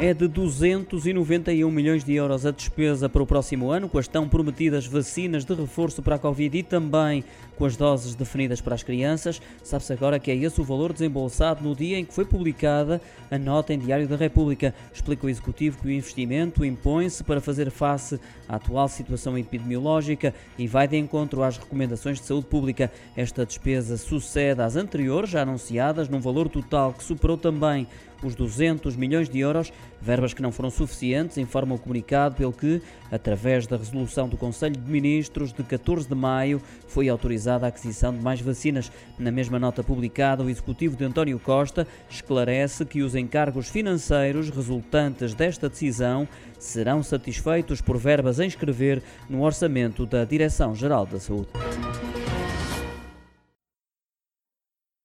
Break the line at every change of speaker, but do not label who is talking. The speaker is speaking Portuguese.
é de 291 milhões de euros a despesa para o próximo ano, com as tão prometidas vacinas de reforço para a Covid e também com as doses definidas para as crianças. Sabe-se agora que é esse o valor desembolsado no dia em que foi publicada a nota em Diário da República. Explica o Executivo que o investimento impõe-se para fazer face à atual situação epidemiológica e vai de encontro às recomendações de saúde pública. Esta despesa sucede às anteriores, já anunciadas, num valor total que superou também os 200 milhões de euros, verbas que não foram suficientes, informa o comunicado pelo que, através da resolução do Conselho de Ministros de 14 de maio, foi autorizada a aquisição de mais vacinas. Na mesma nota publicada, o executivo de António Costa esclarece que os encargos financeiros resultantes desta decisão serão satisfeitos por verbas a inscrever no orçamento da Direção-Geral da Saúde.